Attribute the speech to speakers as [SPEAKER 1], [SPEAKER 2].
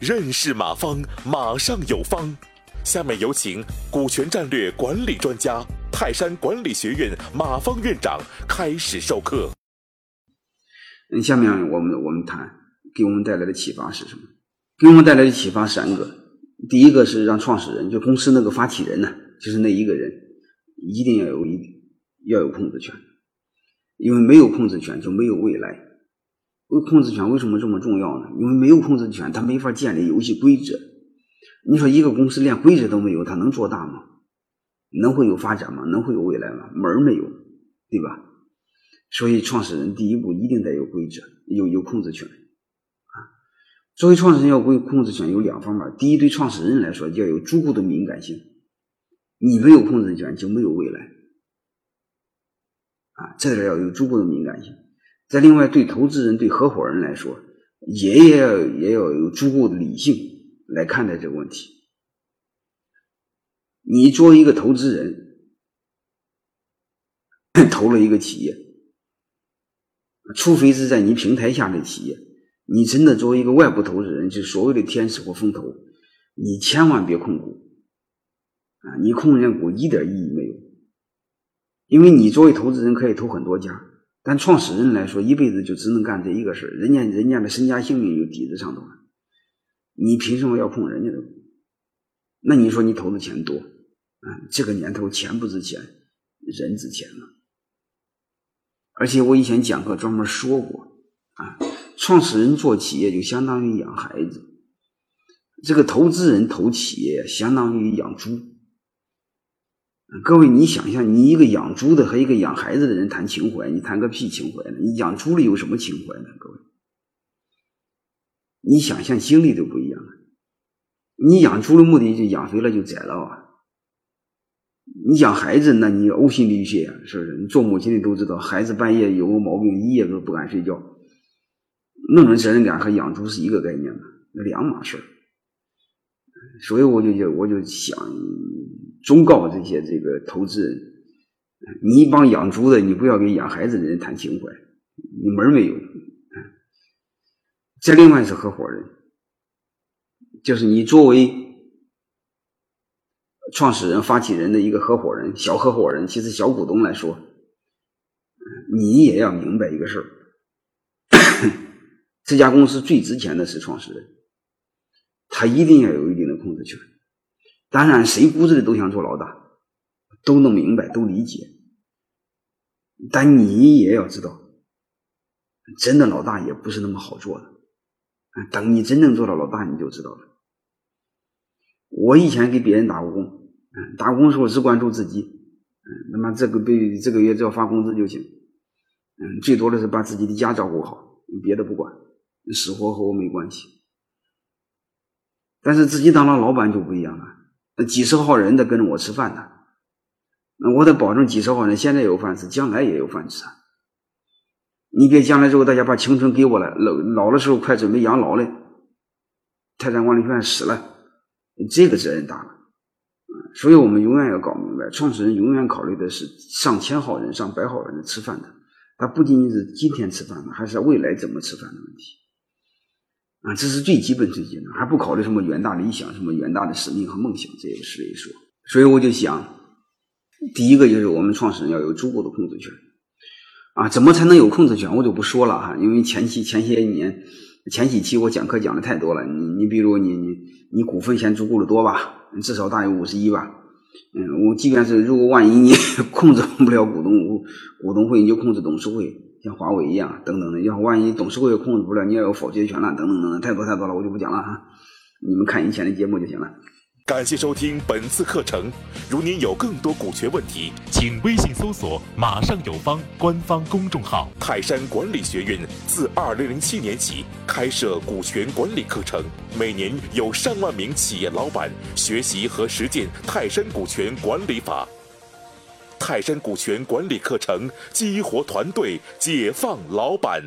[SPEAKER 1] 认识马方，马上有方。下面有请股权战略管理专家、泰山管理学院马方院长开始授课。
[SPEAKER 2] 嗯，下面我们我们谈给我们带来的启发是什么？给我们带来的启发三个。第一个是让创始人，就公司那个发起人呢，就是那一个人，一定要有一要有控制权，因为没有控制权就没有未来。为控制权为什么这么重要呢？因为没有控制权，他没法建立游戏规则。你说一个公司连规则都没有，它能做大吗？能会有发展吗？能会有未来吗？门儿没有，对吧？所以创始人第一步一定得有规则，有有控制权啊。作为创始人要规控制权有两方面：第一，对创始人来说要有足够的敏感性，你没有控制权就没有未来啊，这点要有足够的敏感性。再另外，对投资人、对合伙人来说，也也要也要有足够的理性来看待这个问题。你作为一个投资人，投了一个企业，除非是在你平台下的企业，你真的作为一个外部投资人，就所谓的天使或风投，你千万别控股啊！你控人家股一点意义没有，因为你作为投资人可以投很多家。但创始人来说，一辈子就只能干这一个事，人家人家的身家性命就抵在上头了，你凭什么要碰人家的？那你说你投的钱多啊？这个年头钱不值钱，人值钱了。而且我以前讲课专门说过啊，创始人做企业就相当于养孩子，这个投资人投企业相当于养猪。各位，你想想，你一个养猪的和一个养孩子的人谈情怀，你谈个屁情怀呢？你养猪的有什么情怀呢？各位，你想象经历都不一样。你养猪的目的就养肥了就宰了啊！你养孩子，那你呕心沥血啊，是不是？你做母亲的都知道，孩子半夜有个毛病，一夜都不敢睡觉，那种责任感和养猪是一个概念吗？两码事。所以我就就我就想。忠告这些这个投资人，你一帮养猪的，你不要跟养孩子的人谈情怀，你门没有。再另外是合伙人，就是你作为创始人、发起人的一个合伙人、小合伙人，其实小股东来说，你也要明白一个事儿：这家公司最值钱的是创始人，他一定要有一定的控制权。当然，谁骨子里都想做老大，都能明白，都理解。但你也要知道，真的老大也不是那么好做的。等你真正做到老大，你就知道了。我以前给别人打过工，打工的时候只关注自己，嗯，那么这个被这个月只要发工资就行，嗯，最多的是把自己的家照顾好，别的不管，死活和我没关系。但是自己当了老板就不一样了。那几十号人在跟着我吃饭呢，那我得保证几十号人现在有饭吃，将来也有饭吃。你别将来之后大家把青春给我了，老老的时候快准备养老了，泰山管理学院死了，这个责任大了。所以我们永远要搞明白，创始人永远考虑的是上千号人、上百号人吃饭的，他不仅仅是今天吃饭的，还是未来怎么吃饭的问题。啊，这是最基本最基本的，还不考虑什么远大理想、什么远大的使命和梦想，这个是一说。所以我就想，第一个就是我们创始人要有足够的控制权。啊，怎么才能有控制权？我就不说了哈，因为前期前些年前几期我讲课讲的太多了。你你比如你你你股份先足够的多吧，至少大于五十一吧。嗯，我即便是如果万一你 控制不了股东股东会，你就控制董事会。像华为一样，等等的，要万一董事会控制不了，你要有否决权了，等等等等，太多太多了，我就不讲了哈。你们看以前的节目就行了。
[SPEAKER 1] 感谢收听本次课程。如您有更多股权问题，请微信搜索“马上有方”官方公众号。泰山管理学院自二零零七年起开设股权管理课程，每年有上万名企业老板学习和实践泰山股权管理法。泰山股权管理课程，激活团队，解放老板。